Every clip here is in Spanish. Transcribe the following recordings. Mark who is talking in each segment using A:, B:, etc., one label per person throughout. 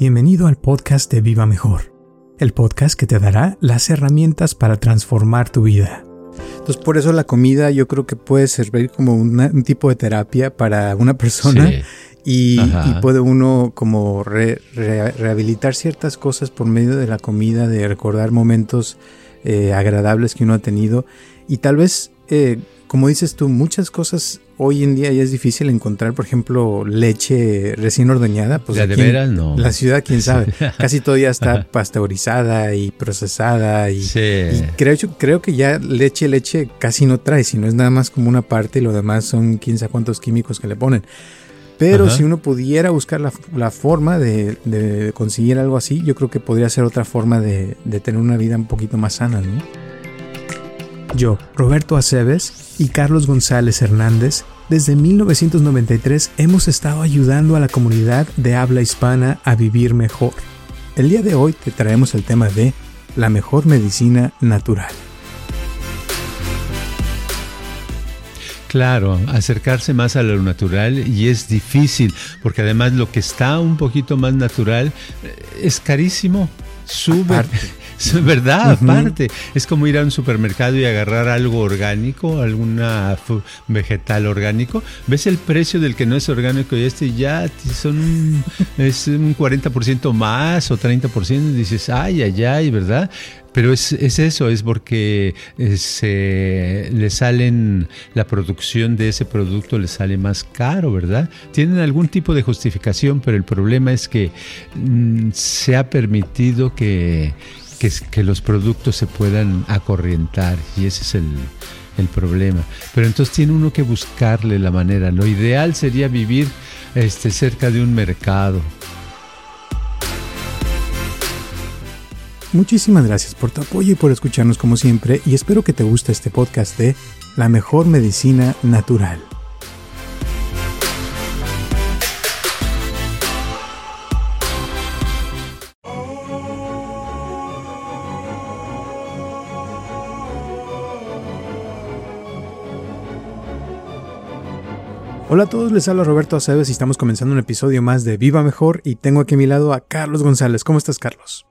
A: Bienvenido al podcast de Viva Mejor, el podcast que te dará las herramientas para transformar tu vida. Entonces, por eso la comida yo creo que puede servir como un tipo de terapia para una persona y, puede uno como rehabilitar ciertas cosas por medio de la comida, de recordar momentos eh, agradables que uno ha tenido. Y tal vez, eh, como dices tú, muchas cosas hoy en día ya es difícil encontrar, por ejemplo, leche recién ordeñada. Pues
B: de veras, no.
A: La ciudad, quién sabe. Casi todo ya está pasteurizada y procesada. Y, creo, creo que ya leche, leche casi no trae, sino es nada más como una parte y lo demás son quién sabe cuántos químicos que le ponen. Pero si uno pudiera buscar la, forma de, conseguir algo así, yo creo que podría ser otra forma de, de tener una vida un poquito más sana, ¿no? Yo, Roberto Aceves y Carlos González Hernández, desde 1993 hemos estado ayudando a la comunidad de habla hispana a vivir mejor. El día de hoy te traemos el tema de la mejor medicina natural.
B: Claro, acercarse más a lo natural y es difícil, porque además lo que está un poquito más natural eh, es carísimo, sube. Es verdad, aparte. Es como ir a un supermercado y agarrar algo orgánico, alguna vegetal orgánico. Ves el precio del que no es orgánico y este ya son un, es un 40% más o 30%. Y dices, ay, ay, ay, ¿verdad? Pero es, eso, es porque eh, se, le salen, la producción de ese producto le sale más caro, ¿verdad? Tienen algún tipo de justificación, pero el problema es que mm, se ha permitido que, que, los productos se puedan acorrientar y ese es el, el problema. Pero entonces tiene uno que buscarle la manera. Lo ideal sería vivir este, cerca de un mercado.
A: Muchísimas gracias por tu apoyo y por escucharnos como siempre y espero que te guste este podcast de La mejor medicina natural. Hola a todos, les habla Roberto Aceves y estamos comenzando un episodio más de Viva Mejor y tengo aquí a mi lado a Carlos González. ¿Cómo estás, Carlos?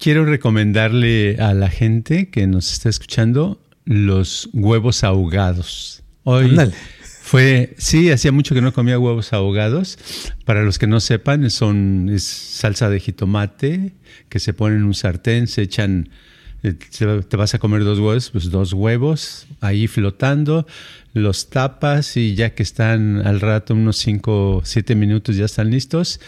B: Quiero recomendarle a la gente que nos está escuchando los huevos ahogados. Hoy fue, sí, hacía mucho que no comía huevos ahogados. Para los que no sepan, son es salsa de jitomate que se pone en un sartén, se echan te vas a comer dos huevos, pues dos huevos ahí flotando, los tapas y ya que están al rato, unos 5, 7 minutos ya están listos,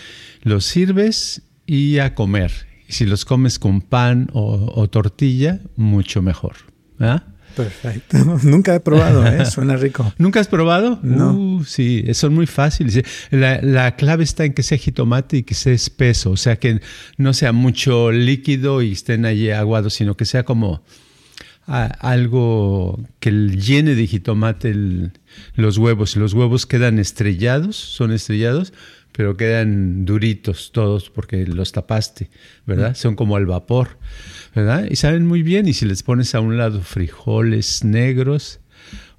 B: los sirves y a comer. Si los comes con pan o, tortilla, mucho mejor. ¿ah?
A: Perfecto. Nunca he probado, ¿eh? suena rico.
B: ¿Nunca has probado?
A: No.
B: Uh, sí, son muy fáciles. La, la, clave está en que sea jitomate y que sea espeso, o sea, que no sea mucho líquido y estén allí aguados, sino que sea como algo que llene de jitomate los huevos. Los huevos quedan estrellados, son estrellados, pero quedan duritos todos porque los tapaste, ¿verdad? Mm. Son como al vapor, ¿verdad? Y saben muy bien. Y si les pones a un lado frijoles negros,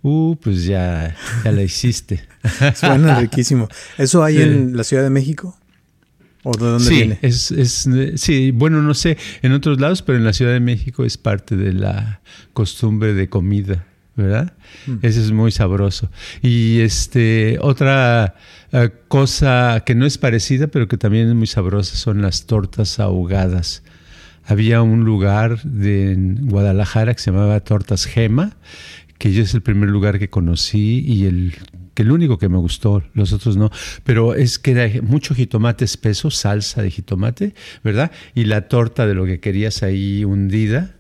B: uh, pues ya, ya la hiciste.
A: Suena riquísimo. ¿Eso hay en la Ciudad de México? ¿O de dónde
B: sí,
A: viene?
B: Es, es, sí, bueno, no sé en otros lados, pero en la Ciudad de México es parte de la costumbre de comida, ¿verdad? Mm. Ese es muy sabroso. Y este otra eh, cosa que no es parecida, pero que también es muy sabrosa, son las tortas ahogadas. Había un lugar de, en Guadalajara que se llamaba Tortas Gema, que yo es el primer lugar que conocí y el que el único que me gustó, los otros no, pero es que era mucho jitomate espeso, salsa de jitomate, ¿verdad? Y la torta de lo que querías ahí hundida,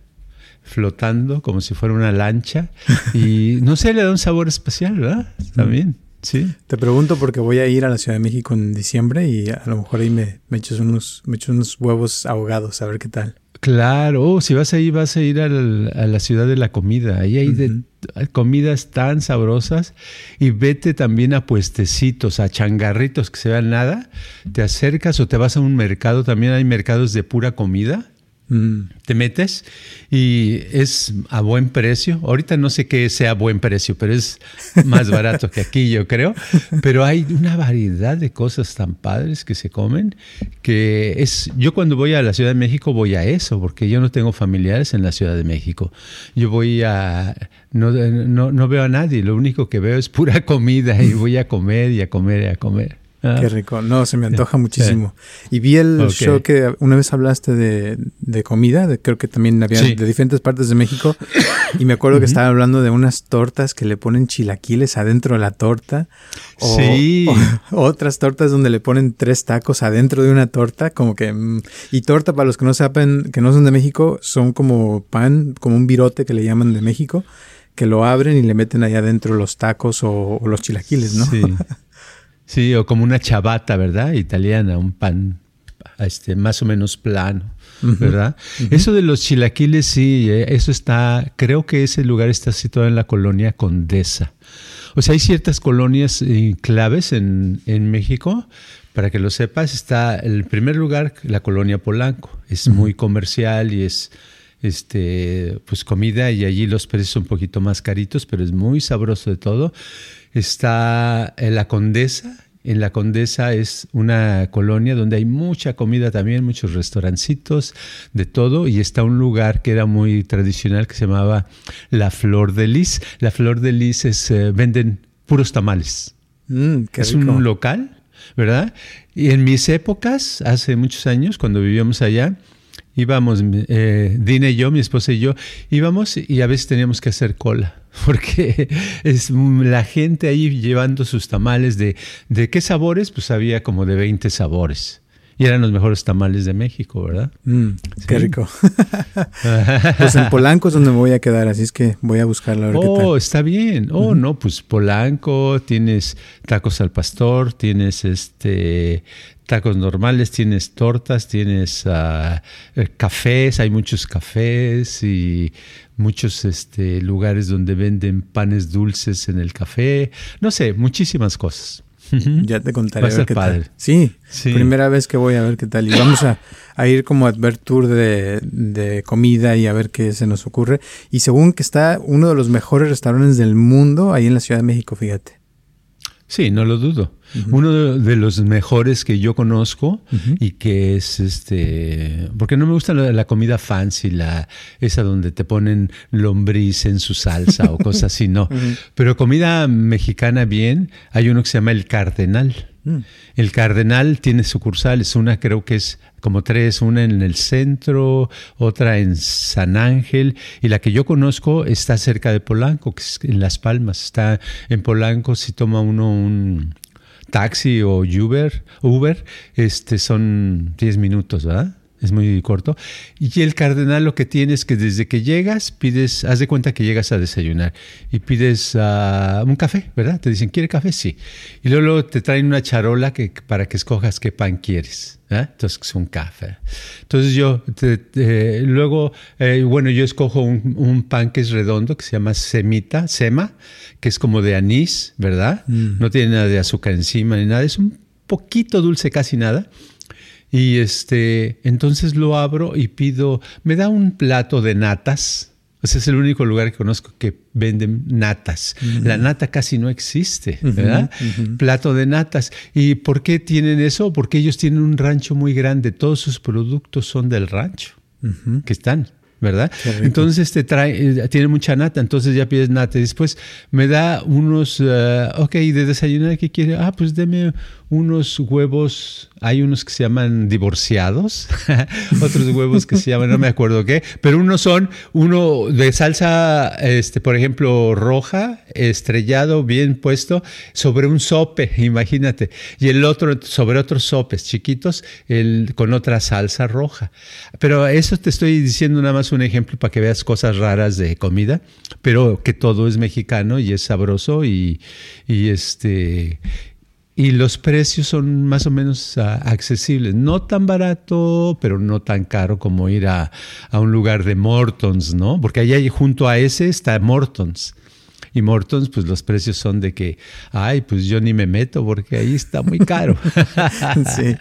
B: flotando como si fuera una lancha y no sé, le da un sabor especial, ¿verdad? También. Sí.
A: Te pregunto porque voy a ir a la Ciudad de México en diciembre y a lo mejor ahí me, me echas unos, me unos huevos ahogados, a ver qué tal.
B: Claro, oh, si vas ahí, vas a ir a la ciudad de la comida. Ahí hay de, comidas tan sabrosas. Y vete también a puestecitos, a changarritos que se vean nada. Te acercas o te vas a un mercado. También hay mercados de pura comida. Mm. Te metes y es a buen precio. Ahorita no sé qué sea buen precio, pero es más barato que aquí, yo creo. Pero hay una variedad de cosas tan padres que se comen que es. Yo cuando voy a la Ciudad de México voy a eso, porque yo no tengo familiares en la Ciudad de México. Yo voy a. No, no, no veo a nadie, lo único que veo es pura comida y voy a comer y a comer y a comer.
A: Ah. Qué rico. No, se me antoja muchísimo. Y vi el show que una vez hablaste de, de comida, de, creo que también había de diferentes partes de México. Y me acuerdo que estaban hablando de unas tortas que le ponen chilaquiles adentro de la torta. O, sí. otras tortas donde le ponen tres tacos adentro de una torta, como que... Mm, y torta, para los que no sepan, que no son de México, son como pan, como un virote que le llaman de México, que lo abren y le meten ahí adentro los tacos o, o los chilaquiles, ¿no? Sí.
B: Sí, o como una chabata, ¿verdad? Italiana, un pan este, más o menos plano, ¿verdad? Eso de los chilaquiles, sí, eh, eso está, creo que ese lugar está situado en la colonia Condesa. O sea, hay ciertas colonias eh, claves en, en, México. Para que lo sepas, está en el primer lugar, la colonia Polanco. Es muy comercial y es este, pues comida y allí los precios son un poquito más caritos, pero es muy sabroso de todo. Está en la Condesa. En la Condesa es una colonia donde hay mucha comida también, muchos restaurancitos, de todo. Y está un lugar que era muy tradicional que se llamaba La Flor de Lis. La Flor de Lis es, eh, venden puros tamales. Mm, es un local, ¿verdad? Y en mis épocas, hace muchos años, cuando vivíamos allá, íbamos, eh, y yo, mi esposa y yo, íbamos y a veces teníamos que hacer cola, porque es la gente ahí llevando sus tamales de, ¿de qué sabores? Pues había como de 20 sabores. Y eran los mejores tamales de México, ¿verdad?
A: Mm, qué rico. pues en Polanco es donde me voy a quedar, así es que voy a buscarlo. A
B: oh, está bien. Oh, no, pues Polanco, tienes tacos al pastor, tienes este tacos normales, tienes tortas, tienes eh, cafés, hay muchos cafés y muchos este, lugares donde venden panes dulces en el café, no sé, muchísimas cosas.
A: Ya te contaré. a, ver qué padre. Tal. Sí, primera vez que voy a ver qué tal. Y vamos a, ir como a ver tour de, de, comida y a ver qué se nos ocurre. Y según que está uno de los mejores restaurantes del mundo ahí en la Ciudad de México, fíjate.
B: Sí, no lo dudo. Uno de, los mejores que yo conozco y que es este, porque no me gusta la, comida fancy, la esa donde te ponen lombriz en su salsa o cosas así, no. Pero comida mexicana bien, hay uno que se llama el Cardenal. Mm. El Cardenal tiene sucursales, una creo que es como tres, una en el centro, otra en San Ángel, y la que yo conozco está cerca de Polanco, que es en Las Palmas. Está en Polanco, si toma uno un taxi o Uber, Uber este, son 10 minutos, ¿verdad? es muy corto. Y el cardenal lo que tiene es que desde que llegas, pides, haz de cuenta que llegas a desayunar y pides uh, un café, ¿verdad? Te dicen, ¿quiere café? Sí. Y luego, te traen una charola que, para que escojas qué pan quieres. Entonces es un café. Entonces yo, luego, eh, bueno, yo escojo un, pan que es redondo, que se llama semita, sema, que es como de anís, ¿verdad? Mm. No tiene nada de azúcar encima ni nada, es un poquito dulce, casi nada. Y este, entonces lo abro y pido, me da un plato de natas. Ese es el único lugar que conozco que venden natas. La nata casi no existe, ¿verdad? Plato de natas. ¿Y por qué tienen eso? Porque ellos tienen un rancho muy grande. Todos sus productos son del rancho que están. ¿verdad? Entonces te trae, eh, tiene mucha nata, entonces ya pides nata. Y después me da unos, uh, ok, de desayunar, ¿qué quiere? Ah, pues deme unos huevos, hay unos que se llaman divorciados, otros huevos que se llaman, no me acuerdo qué, pero unos son uno de salsa, este, por ejemplo, roja, estrellado, bien puesto, sobre un sope, imagínate, y el otro sobre otros sopes chiquitos, el, con otra salsa roja. Pero eso te estoy diciendo nada más un ejemplo para que veas cosas raras de comida, pero que todo es mexicano y es sabroso y, y este y los precios son más o menos ah, accesibles. No tan barato, pero no tan caro como ir a, un lugar de Mortons, ¿no? Porque allá junto a ese está Mortons. Y Mortons, pues los precios son de que, ay, pues yo ni me meto porque ahí está muy caro.
A: sí.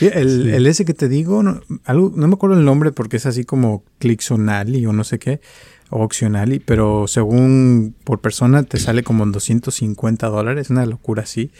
A: El, el, ese que te digo, no, algo, no me acuerdo el nombre porque es así como Clixonali o no sé qué, o Optionali, pero según por persona te sale como en 250 dólares, una locura así.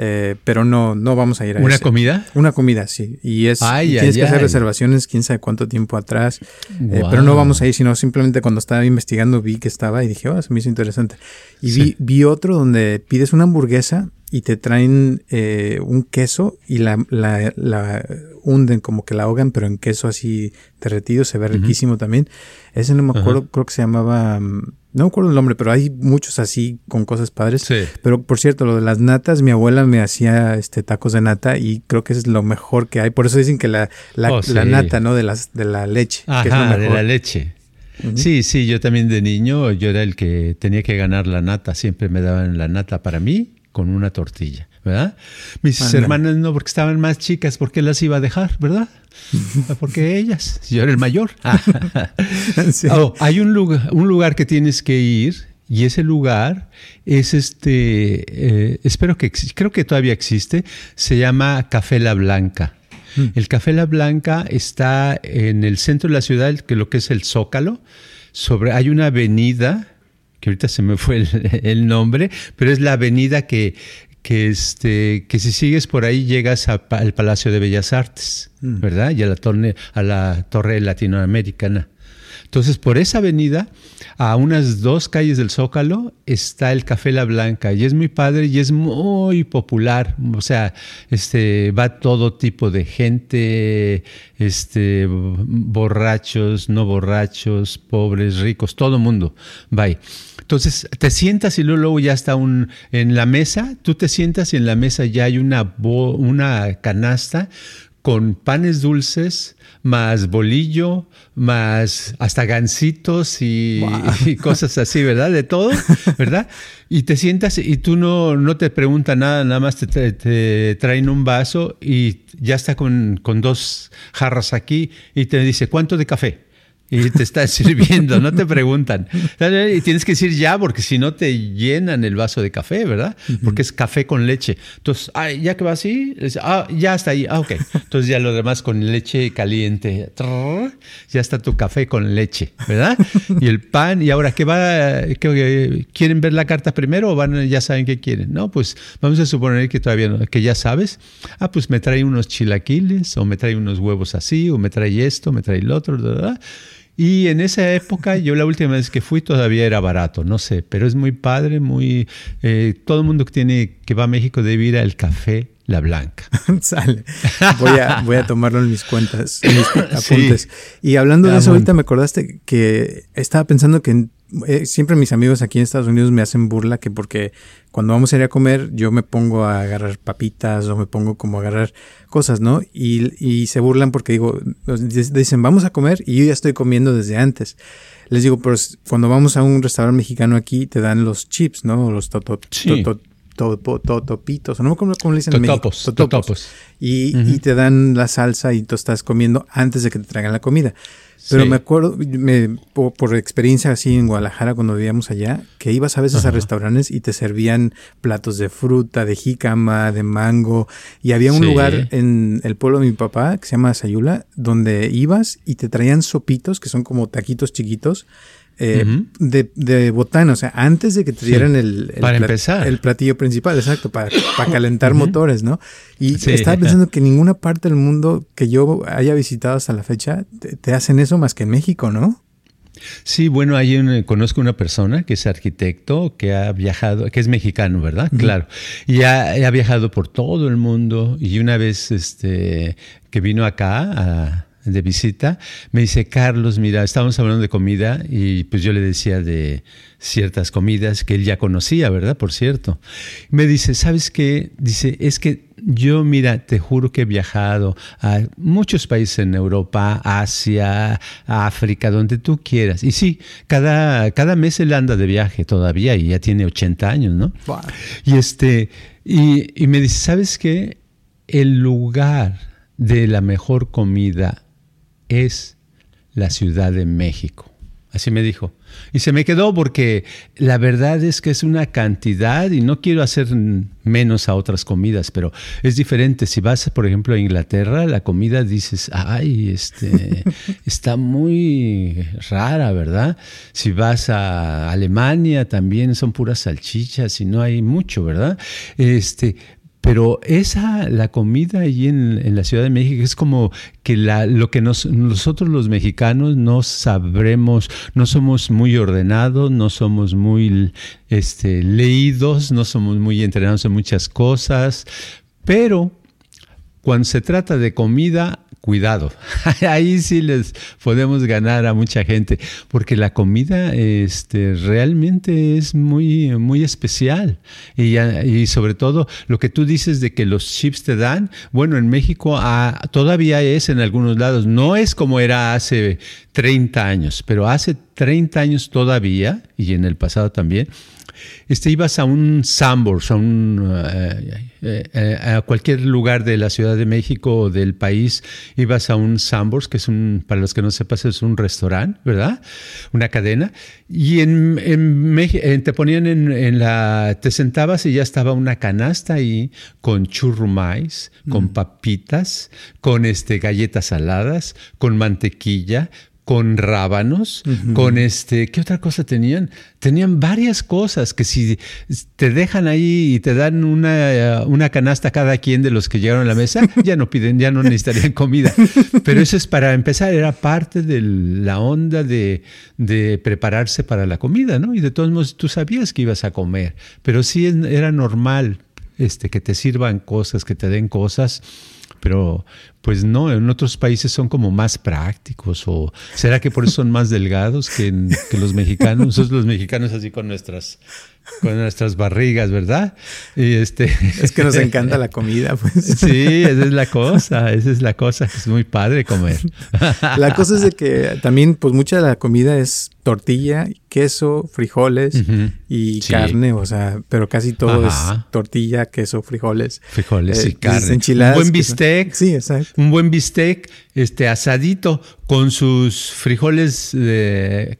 A: Eh, pero no, no vamos a ir a
B: ¿Una comida?
A: Una comida, sí. Y es tienes que hacer reservaciones quién sabe cuánto tiempo atrás. Eh, pero no vamos a ir, sino simplemente cuando estaba investigando vi que estaba y dije, oh, se me hizo interesante. Y vi, vi otro donde pides una hamburguesa y te traen eh, un queso y la, la, la, hunden como que la ahogan, pero en queso así derretido, se ve riquísimo también. Ese no me acuerdo, creo que se llamaba, no me acuerdo el nombre, pero hay muchos así con cosas padres. Pero por cierto, lo de las natas, mi abuela me hacía este tacos de nata y creo que es lo mejor que hay. Por eso dicen que la, la, oh, nata, ¿no? De, las, de la leche.
B: Ajá, de la leche. Sí, sí, yo también de niño, yo era el que tenía que ganar la nata, siempre me daban la nata para mí con una tortilla, ¿verdad? Mis hermanas no, porque estaban más chicas, ¿por qué las iba a dejar, verdad? Porque ellas, yo era el mayor. Oh, hay un lugar, un lugar que tienes que ir y ese lugar es este, eh, espero que, creo que todavía existe, se llama Café La Blanca. Mm. El Café La Blanca está en el centro de la ciudad, que lo que es el Zócalo. Sobre, hay una avenida que ahorita se me fue el, nombre, pero es la avenida que, que, este, que si sigues por ahí llegas al Palacio de Bellas Artes, mm. ¿verdad? Y a la, torre, a la Torre Latinoamericana. Entonces, por esa avenida, a unas dos calles del Zócalo, está el Café La Blanca y es muy padre y es muy popular. O sea, este, va todo tipo de gente, este, borrachos, no borrachos, pobres, ricos, todo mundo va Entonces, te sientas y luego, ya está un, en la mesa, tú te sientas y en la mesa ya hay una, una canasta con panes dulces, más bolillo, más hasta gancitos y, cosas así, ¿verdad? De todo, ¿verdad? Y te sientas y tú no, no te pregunta nada, nada más te, traen un vaso y ya está con, con dos jarras aquí y te dice, ¿cuánto de café? Y te están sirviendo, no te preguntan. Y tienes que decir ya, porque si no te llenan el vaso de café, ¿verdad? Porque es café con leche. Entonces, ya que va así, ah, ya está ahí, ah, ok. Entonces ya lo demás con leche caliente, ya está tu café con leche, ¿verdad? Y el pan, y ahora, ¿qué va? ¿Quieren ver la carta primero o van, ya saben qué quieren? No, pues vamos a suponer que todavía no, que ya sabes. Ah, pues me trae unos chilaquiles, o me trae unos huevos así, o me trae esto, me trae el otro, ¿verdad? Y en esa época, yo la última vez que fui todavía era barato, no sé, pero es muy padre, muy... Eh, todo el mundo que, tiene, que va a México debe ir al café La Blanca.
A: Sale. Voy a, voy a tomarlo en mis cuentas, en mis apuntes. Y hablando de eso, ahorita me acordaste que estaba pensando que eh, siempre mis amigos aquí en Estados Unidos me hacen burla que porque cuando vamos a ir a comer yo me pongo a agarrar papitas o me pongo como a agarrar cosas, ¿no? Y, y se burlan porque digo, dicen vamos a comer y yo ya estoy comiendo desde antes. Les digo, pues cuando vamos a un restaurante mexicano aquí te dan los chips, ¿no? Los totopitos, no cómo, cómo le dicen
B: totopos, totopos.
A: Y, y, te dan la salsa y tú estás comiendo antes de que te traigan la comida. Pero me acuerdo, me, por, experiencia así en Guadalajara cuando vivíamos allá, que ibas a veces a restaurantes y te servían platos de fruta, de jícama, de mango. Y había un lugar en el pueblo de mi papá que se llama Sayula, donde ibas y te traían sopitos, que son como taquitos chiquitos, eh, de, de, botana, o sea, antes de que te dieran el, el, platillo principal, exacto, para, para calentar motores, ¿no? Y estaba pensando que ninguna parte del mundo que yo haya visitado hasta la fecha te, hacen eso más que en México, ¿no?
B: Sí, bueno, ahí conozco una persona que es arquitecto, que ha viajado, que es mexicano, ¿verdad? Claro. Y ha, ha, viajado por todo el mundo y una vez este, que vino acá a, de visita, me dice, Carlos, mira, estábamos hablando de comida y pues yo le decía de ciertas comidas que él ya conocía, ¿verdad? Por cierto. Me dice, ¿sabes qué? Dice, es que yo, mira, te juro que he viajado a muchos países en Europa, Asia, África, donde tú quieras. Y sí, cada, cada mes él anda de viaje todavía y ya tiene 80 años, ¿no? Y, este, y, y me dice, ¿sabes qué? El lugar de la mejor comida es la Ciudad de México. Así me dijo. Y se me quedó porque la verdad es que es una cantidad y no quiero hacer menos a otras comidas, pero es diferente. Si vas, por ejemplo, a Inglaterra, la comida dices, ay, este, está muy rara, ¿verdad? Si vas a Alemania también son puras salchichas y no hay mucho, ¿verdad? Este, pero esa, la comida allí en, la Ciudad de México es como que la, lo que nosotros los mexicanos no sabremos, no somos muy ordenados, no somos muy este, leídos, no somos muy entrenados en muchas cosas, pero cuando se trata de comida, cuidado. Ahí sí les podemos ganar a mucha gente, porque la comida este, realmente es muy, muy especial. Y, y, sobre todo lo que tú dices de que los chips te dan, bueno, en México ah, todavía es en algunos lados, no es como era hace 30 años, pero hace 30 años todavía, y en el pasado también, este, ibas a un Sambors, a, un, eh, eh, eh, a cualquier lugar de la Ciudad de México o del país, ibas a un Sambors, que es un, para los que no sepas, es un restaurante, ¿verdad? Una cadena. Y en, en, te ponían en, la, te sentabas y ya estaba una canasta ahí con churrumais, con mm. papitas, con este, galletas saladas, con mantequilla, con rábanos, con este, ¿qué otra cosa tenían? Tenían varias cosas que si te dejan ahí y te dan una, una canasta cada quien de los que llegaron a la mesa, ya no piden, ya no necesitarían comida. Pero eso es para empezar, era parte de la onda de, de prepararse para la comida, ¿no? Y de todos modos tú sabías que ibas a comer, pero sí era normal este, que te sirvan cosas, que te den cosas pero pues no, en otros países son como más prácticos o será que por eso son más delgados que, que los mexicanos, nosotros los mexicanos así con nuestras con nuestras barrigas, ¿verdad?
A: Y este es que nos encanta la comida, pues.
B: Sí, esa es la cosa, esa es la cosa, es muy padre comer.
A: La cosa es de que también pues mucha de la comida es tortilla, queso, frijoles y carne, o sea, pero casi todo es tortilla, queso, frijoles.
B: Frijoles y eh, carne. Enchiladas, un buen bistec.
A: Sí, exacto.
B: Un buen bistec este asadito con sus frijoles de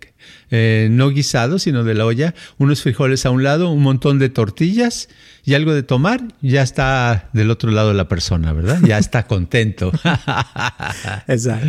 B: eh, no guisados, sino de la olla, unos frijoles a un lado, un montón de tortillas y algo de tomar, ya está del otro lado la persona, ¿verdad? Ya está contento.
A: Exacto.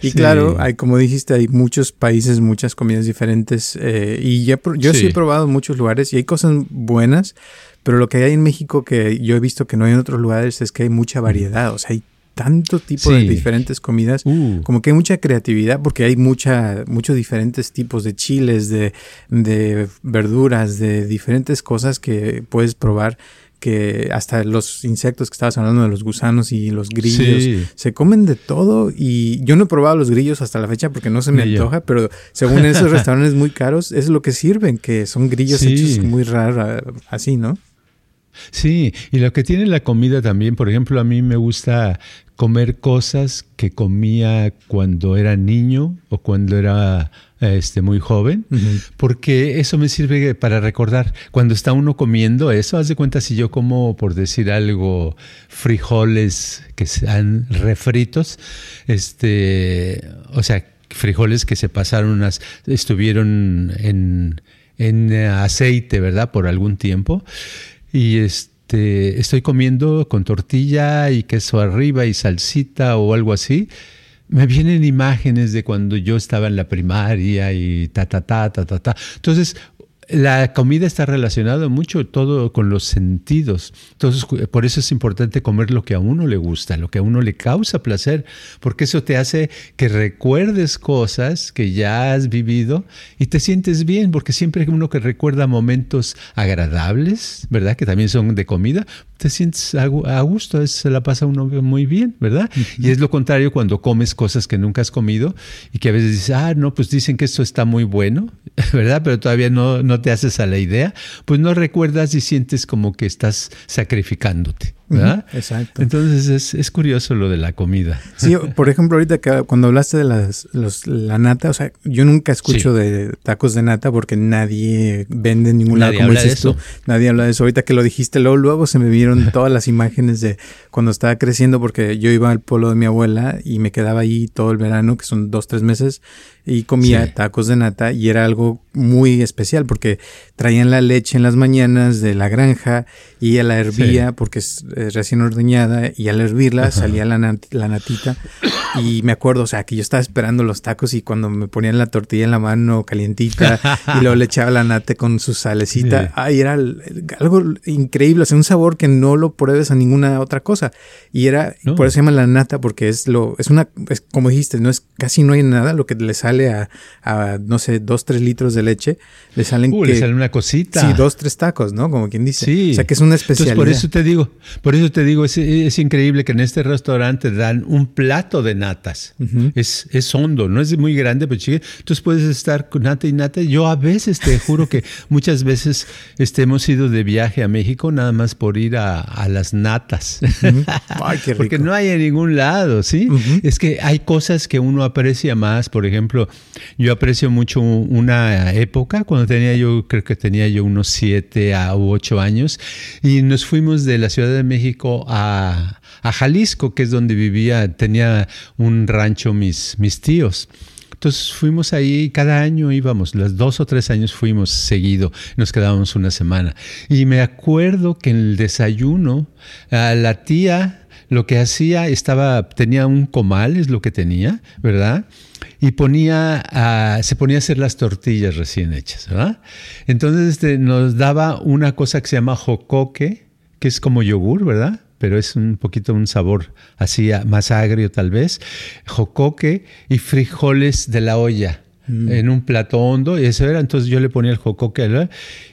A: Y claro, hay, como dijiste, hay muchos países, muchas comidas diferentes eh, y yo sí. he probado muchos lugares y hay cosas buenas. Pero lo que hay en México que yo he visto que no hay en otros lugares es que hay mucha variedad. O sea, hay tanto tipo de diferentes comidas, uh. como que hay mucha creatividad porque hay mucha, muchos diferentes tipos de chiles, de, de verduras, de diferentes cosas que puedes probar que hasta los insectos que estabas hablando de los gusanos y los grillos se comen de todo y yo no he probado los grillos hasta la fecha porque no se me antoja, pero según esos restaurantes muy caros es lo que sirven, que son grillos hechos muy raros así, ¿no?
B: Sí, y lo que tiene la comida también, por ejemplo, a mí me gusta comer cosas que comía cuando era niño o cuando era este, muy joven, porque eso me sirve para recordar. Cuando está uno comiendo eso, haz de cuenta si yo como, por decir algo, frijoles que sean refritos, este, o sea, frijoles que se pasaron unas, estuvieron en, en aceite, ¿verdad? Por algún tiempo y este, estoy comiendo con tortilla y queso arriba y salsita o algo así, me vienen imágenes de cuando yo estaba en la primaria y ta, ta, ta, ta, ta, ta. Entonces, la comida está relacionada mucho todo con los sentidos. Entonces, por eso es importante comer lo que a uno le gusta, lo que a uno le causa placer, porque eso te hace que recuerdes cosas que ya has vivido y te sientes bien, porque siempre uno que recuerda momentos agradables, ¿verdad? Que también son de comida, te sientes a gusto, se la pasa uno muy bien, ¿verdad? Y es lo contrario cuando comes cosas que nunca has comido y que a veces dices, ah, no, pues dicen que esto está muy bueno, ¿verdad? Pero todavía no, no te haces a la idea, pues no recuerdas y sientes como que estás sacrificándote.
A: Exacto.
B: Entonces es, curioso lo de la comida.
A: Sí, por ejemplo, ahorita que cuando hablaste de las, la nata, o sea, yo nunca escucho de tacos de nata porque nadie vende en ningún lado como dices tú. Nadie habla de eso. Ahorita que lo dijiste, luego, luego se me vieron todas las imágenes de cuando estaba creciendo porque yo iba al pueblo de mi abuela y me quedaba ahí todo el verano, que son dos, tres meses, y comía tacos de nata y era algo muy especial porque traían la leche en las mañanas de la granja y ella la hervía porque es, recién ordeñada y al hervirla salía la, la, natita y me acuerdo, o sea, que yo estaba esperando los tacos y cuando me ponían la tortilla en la mano calientita y luego le echaba la nata con su salecita, ay, era algo increíble, o sea, un sabor que no lo pruebes a ninguna otra cosa y era, por eso se llama la nata porque es lo, es una, es, como dijiste, no es, casi no hay nada, lo que le sale a, a no sé, dos, tres litros de leche, le salen
B: uh,
A: que,
B: le sale una cosita.
A: Sí, dos, tres tacos, ¿no? Como quien dice. Sí. O sea, que es una especialidad.
B: por eso te digo, por eso te digo, es, es increíble que en este restaurante dan un plato de natas. es, es hondo, no es muy grande, pero chique. Entonces puedes estar con nata y nata. Yo a veces te juro que muchas veces este, hemos ido de viaje a México nada más por ir a, a las natas. Ay, qué rico. Porque no hay en ningún lado, ¿sí? Es que hay cosas que uno aprecia más. Por ejemplo, yo aprecio mucho una época cuando tenía yo, creo que tenía yo unos siete a ocho años, y nos fuimos de la Ciudad de México a, a Jalisco, que es donde vivía, tenía un rancho mis, mis tíos. Entonces fuimos ahí, cada año íbamos, los dos o tres años fuimos seguido, nos quedábamos una semana. Y me acuerdo que en el desayuno, a la tía lo que hacía, estaba, tenía un comal, es lo que tenía, ¿verdad? y ponía se ponía a hacer las tortillas recién hechas, ¿verdad? Entonces este, nos daba una cosa que se llama jocoque, que es como yogur, ¿verdad? Pero es un poquito un sabor así más agrio tal vez. Jocoque y frijoles de la olla. Mm. en un plato hondo, y eso era, entonces yo le ponía el jocoque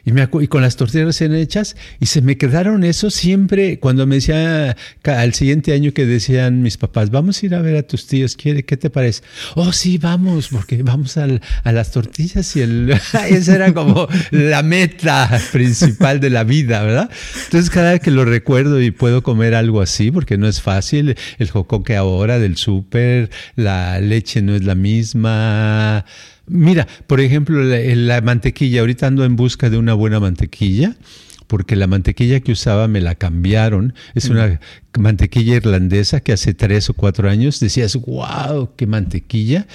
B: y, me y con las tortillas recién hechas, y se me quedaron eso siempre, cuando me decía al siguiente año que decían mis papás, vamos a ir a ver a tus tíos, ¿qué, qué te parece? Oh, sí, vamos, porque vamos al, a las tortillas y el... esa era como la meta principal de la vida, ¿verdad? Entonces cada vez que lo recuerdo y puedo comer algo así, porque no es fácil, el jocoque ahora del súper, la leche no es la misma, Mira, por ejemplo, la, mantequilla, ahorita ando en busca de una buena mantequilla porque la mantequilla que usaba me la cambiaron. Es una mantequilla irlandesa que hace tres o cuatro años decías, wow, qué mantequilla.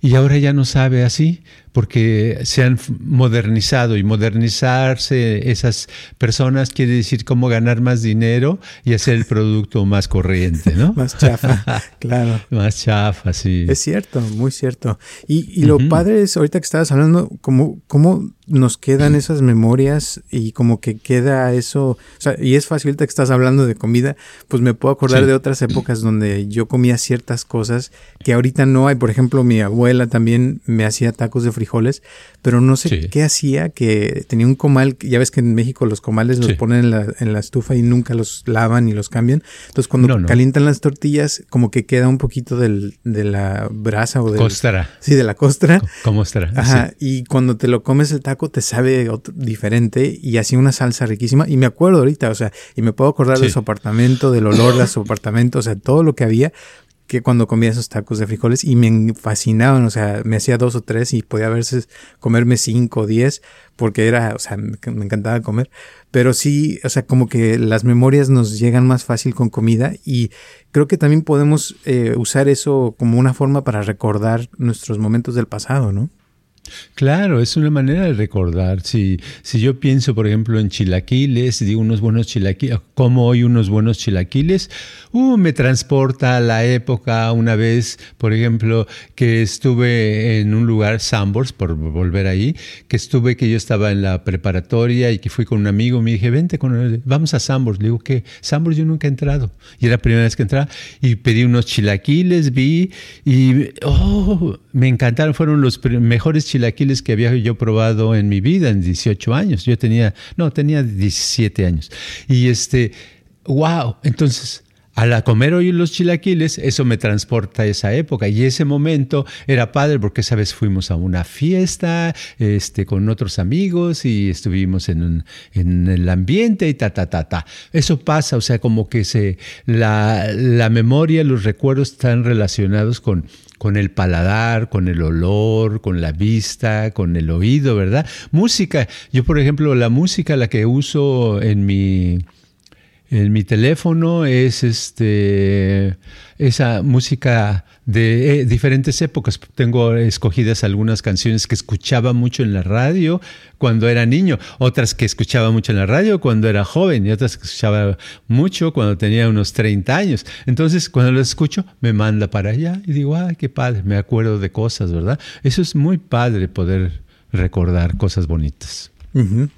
B: Y ahora ya no sabe así porque se han modernizado y modernizarse esas personas quiere decir cómo ganar más dinero y hacer el producto más corriente, ¿no?
A: más chafa, claro.
B: Más chafa, sí.
A: Es cierto, muy cierto. Y, lo padre es, ahorita que estabas hablando, cómo, cómo nos quedan esas memorias y como que queda eso, o sea, y es fácil ahorita que estás hablando de comida, pues me puedo acordar de otras épocas donde yo comía ciertas cosas que ahorita no hay. Por ejemplo, mi abuela también me hacía tacos de frijol pero no sé qué hacía, que tenía un comal, ya ves que en México los comales los ponen en la, en la, estufa y nunca los lavan ni los cambian. Entonces cuando calientan las tortillas, como que queda un poquito del, de la brasa o de...
B: Costra.
A: Sí, de la costra.
B: Como costra.
A: Ajá, y cuando te lo comes el taco te sabe diferente y hacía una salsa riquísima. Y me acuerdo ahorita, o sea, y me puedo acordar de su apartamento, del olor de su apartamento, o sea, todo lo que había, que cuando comía esos tacos de frijoles y me fascinaban, o sea, me hacía dos o tres y podía veces comerme cinco o diez porque era, o sea, me, encantaba comer, pero sí, o sea, como que las memorias nos llegan más fácil con comida y creo que también podemos eh, usar eso como una forma para recordar nuestros momentos del pasado, ¿no?
B: Claro, es una manera de recordar. Si, si yo pienso, por ejemplo, en chilaquiles, digo unos buenos chilaquiles, como hoy unos buenos chilaquiles, uh, me transporta a la época una vez, por ejemplo, que estuve en un lugar, Sambors, por volver ahí, que estuve, que yo estaba en la preparatoria y que fui con un amigo, me dije, vente, con vamos a Sambors. Le digo, ¿qué? Sambors yo nunca he entrado. Y era la primera vez que entraba y pedí unos chilaquiles, vi y, oh, me encantaron, fueron los mejores chilaquiles chilaquiles que había yo probado en mi vida en 18 años. Yo tenía, no, tenía 17 años. Y este, wow, entonces... Al comer hoy los chilaquiles, eso me transporta a esa época. Y ese momento era padre porque esa vez fuimos a una fiesta este, con otros amigos y estuvimos en, en el ambiente y ta, ta, ta, ta. Eso pasa, o sea, como que se, la, la memoria, los recuerdos están relacionados con, con el paladar, con el olor, con la vista, con el oído, ¿verdad? Música. Yo, por ejemplo, la música, la que uso en mi en mi teléfono es este esa música de eh, diferentes épocas. Tengo escogidas algunas canciones que escuchaba mucho en la radio cuando era niño, otras que escuchaba mucho en la radio cuando era joven y otras que escuchaba mucho cuando tenía unos 30 años. Entonces, cuando lo escucho, me manda para allá y digo, ay, qué padre, me acuerdo de cosas, ¿verdad? Eso es muy padre poder recordar cosas bonitas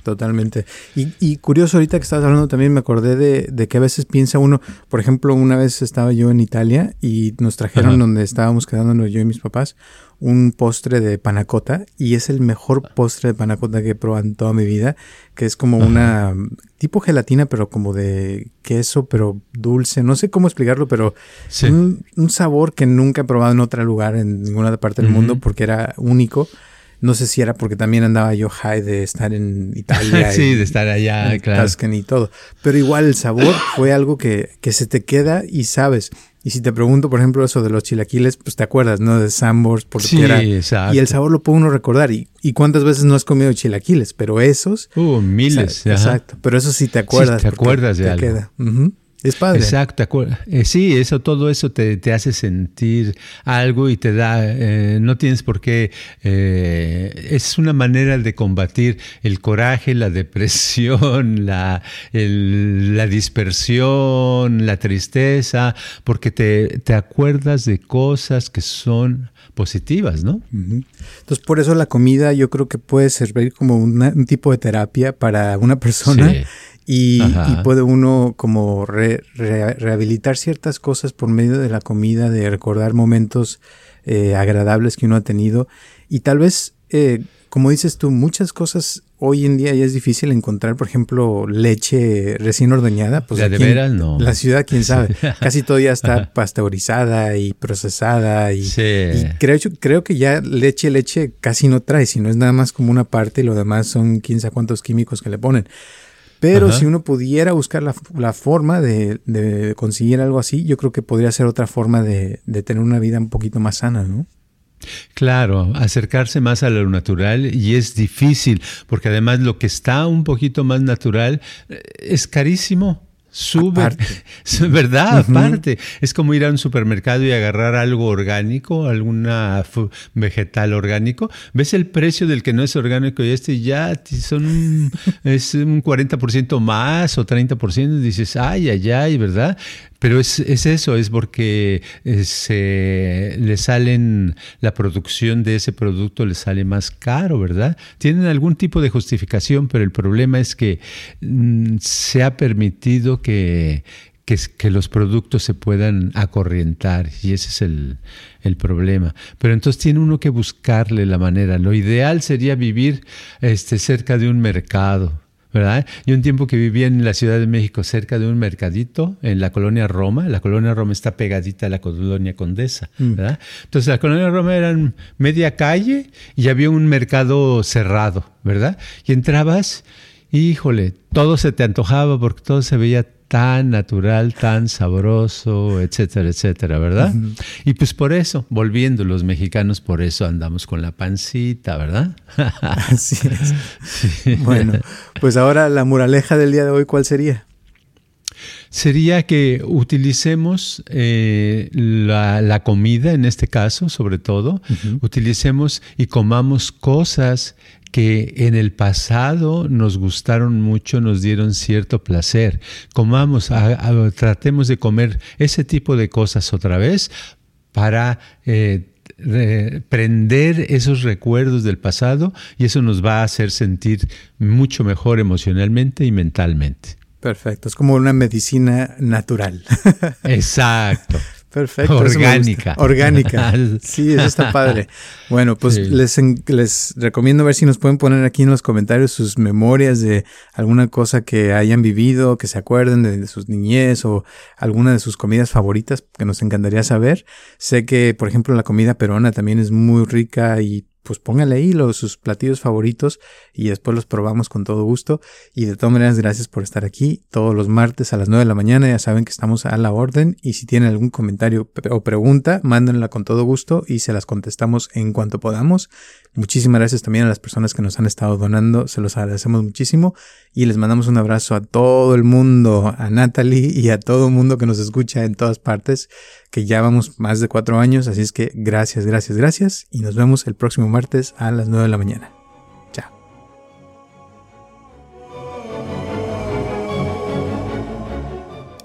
A: totalmente. Y, curioso, ahorita que estabas hablando también me acordé de, que a veces piensa uno, por ejemplo, una vez estaba yo en Italia y nos trajeron donde estábamos quedándonos yo y mis papás un postre de panacota y es el mejor postre de panacota que he probado en toda mi vida, que es como una tipo gelatina, pero como de queso, pero dulce, no sé cómo explicarlo, pero un, sabor que nunca he probado en otro lugar, en ninguna parte del mundo, porque era único. No sé si era porque también andaba yo high de estar en Italia.
B: sí, de estar allá, claro.
A: y todo. Pero igual el sabor fue algo que, que se te queda y sabes. Y si te pregunto, por ejemplo, eso de los chilaquiles, pues te acuerdas, ¿no? De Sambors, porque sí, era. Exacto. Y el sabor lo puede uno recordar. Y, y, cuántas veces no has comido chilaquiles, pero esos.
B: Uh, miles.
A: exacto. Pero eso sí te acuerdas.
B: Sí, te acuerdas de te algo. Queda.
A: Es padre.
B: Exacto. Eh, sí, eso, todo eso te, te, hace sentir algo y te da, eh, no tienes por qué, eh, es una manera de combatir el coraje, la depresión, la, la dispersión, la tristeza, porque te, te, acuerdas de cosas que son positivas, ¿no?
A: Entonces, por eso la comida yo creo que puede servir como un tipo de terapia para una persona. Sí y, puede uno como rehabilitar ciertas cosas por medio de la comida, de recordar momentos eh, agradables que uno ha tenido. Y tal vez, eh, como dices tú, muchas cosas hoy en día ya es difícil encontrar, por ejemplo, leche recién ordeñada. Pues
B: de veras, no.
A: La ciudad, quién sabe. Casi todo ya está pasteurizada y procesada. Y, creo, creo que ya leche, leche casi no trae, sino es nada más como una parte y lo demás son quién sabe cuántos químicos que le ponen. Pero si uno pudiera buscar la, forma de, conseguir algo así, yo creo que podría ser otra forma de, de tener una vida un poquito más sana, ¿no?
B: Claro, acercarse más a lo natural y es difícil, porque además lo que está un poquito más natural eh, es carísimo. Sube, ¿verdad? Aparte, es como ir a un supermercado y agarrar algo orgánico, alguna vegetal orgánico. Ves el precio del que no es orgánico y este ya son un, es un 40% más o 30%. Y dices, ay, ay, ay, ¿verdad? Pero es, es, eso, es porque eh, se, le salen, la producción de ese producto le sale más caro, ¿verdad? Tienen algún tipo de justificación, pero el problema es que mm, se ha permitido que, que, los productos se puedan acorrientar y ese es el, el, problema. Pero entonces tiene uno que buscarle la manera. Lo ideal sería vivir este, cerca de un mercado ¿verdad? Yo un tiempo que vivía en la Ciudad de México cerca de un mercadito en la colonia Roma, la colonia Roma está pegadita a la colonia Condesa, mm. ¿verdad? Entonces la colonia Roma era media calle y había un mercado cerrado, ¿verdad? Y entrabas, híjole, todo se te antojaba porque todo se veía tan natural, tan sabroso, etcétera, etcétera, ¿verdad? Y pues por eso, volviendo los mexicanos, por eso andamos con la pancita, ¿verdad?
A: Así es. Bueno, pues ahora la muraleja del día de hoy, ¿cuál sería?
B: Sería que utilicemos eh, la, comida, en este caso, sobre todo, utilicemos y comamos cosas que en el pasado nos gustaron mucho, nos dieron cierto placer. Comamos, tratemos de comer ese tipo de cosas otra vez para eh, prender esos recuerdos del pasado y eso nos va a hacer sentir mucho mejor emocionalmente y mentalmente.
A: Perfecto, es como una medicina natural.
B: Exacto.
A: Perfecto.
B: Orgánica.
A: Orgánica. Sí, eso está padre. Bueno, pues les, les recomiendo ver si nos pueden poner aquí en los comentarios sus memorias de alguna cosa que hayan vivido, que se acuerden de, sus niñez o alguna de sus comidas favoritas que nos encantaría saber. Sé que, por ejemplo, la comida peruana también es muy rica y pues póngale ahí los, sus platillos favoritos y después los probamos con todo gusto. Y de todas maneras, gracias por estar aquí todos los martes a las 9 de la mañana. Ya saben que estamos a la orden y si tienen algún comentario o pregunta, mándenla con todo gusto y se las contestamos en cuanto podamos. Muchísimas gracias también a las personas que nos han estado donando, se los agradecemos muchísimo y les mandamos un abrazo a todo el mundo, a Natalie y a todo el mundo que nos escucha en todas partes, que ya vamos más de cuatro años, así es que gracias, gracias, gracias y nos vemos el próximo martes a las 9 de la mañana.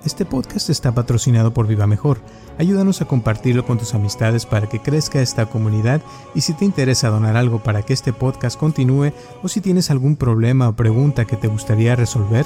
A: Este podcast está patrocinado por Viva Mejor Ayúdanos a compartirlo con tus amistades para que crezca esta comunidad y si te interesa donar algo para que este podcast continúe o si tienes algún problema o pregunta que te gustaría resolver,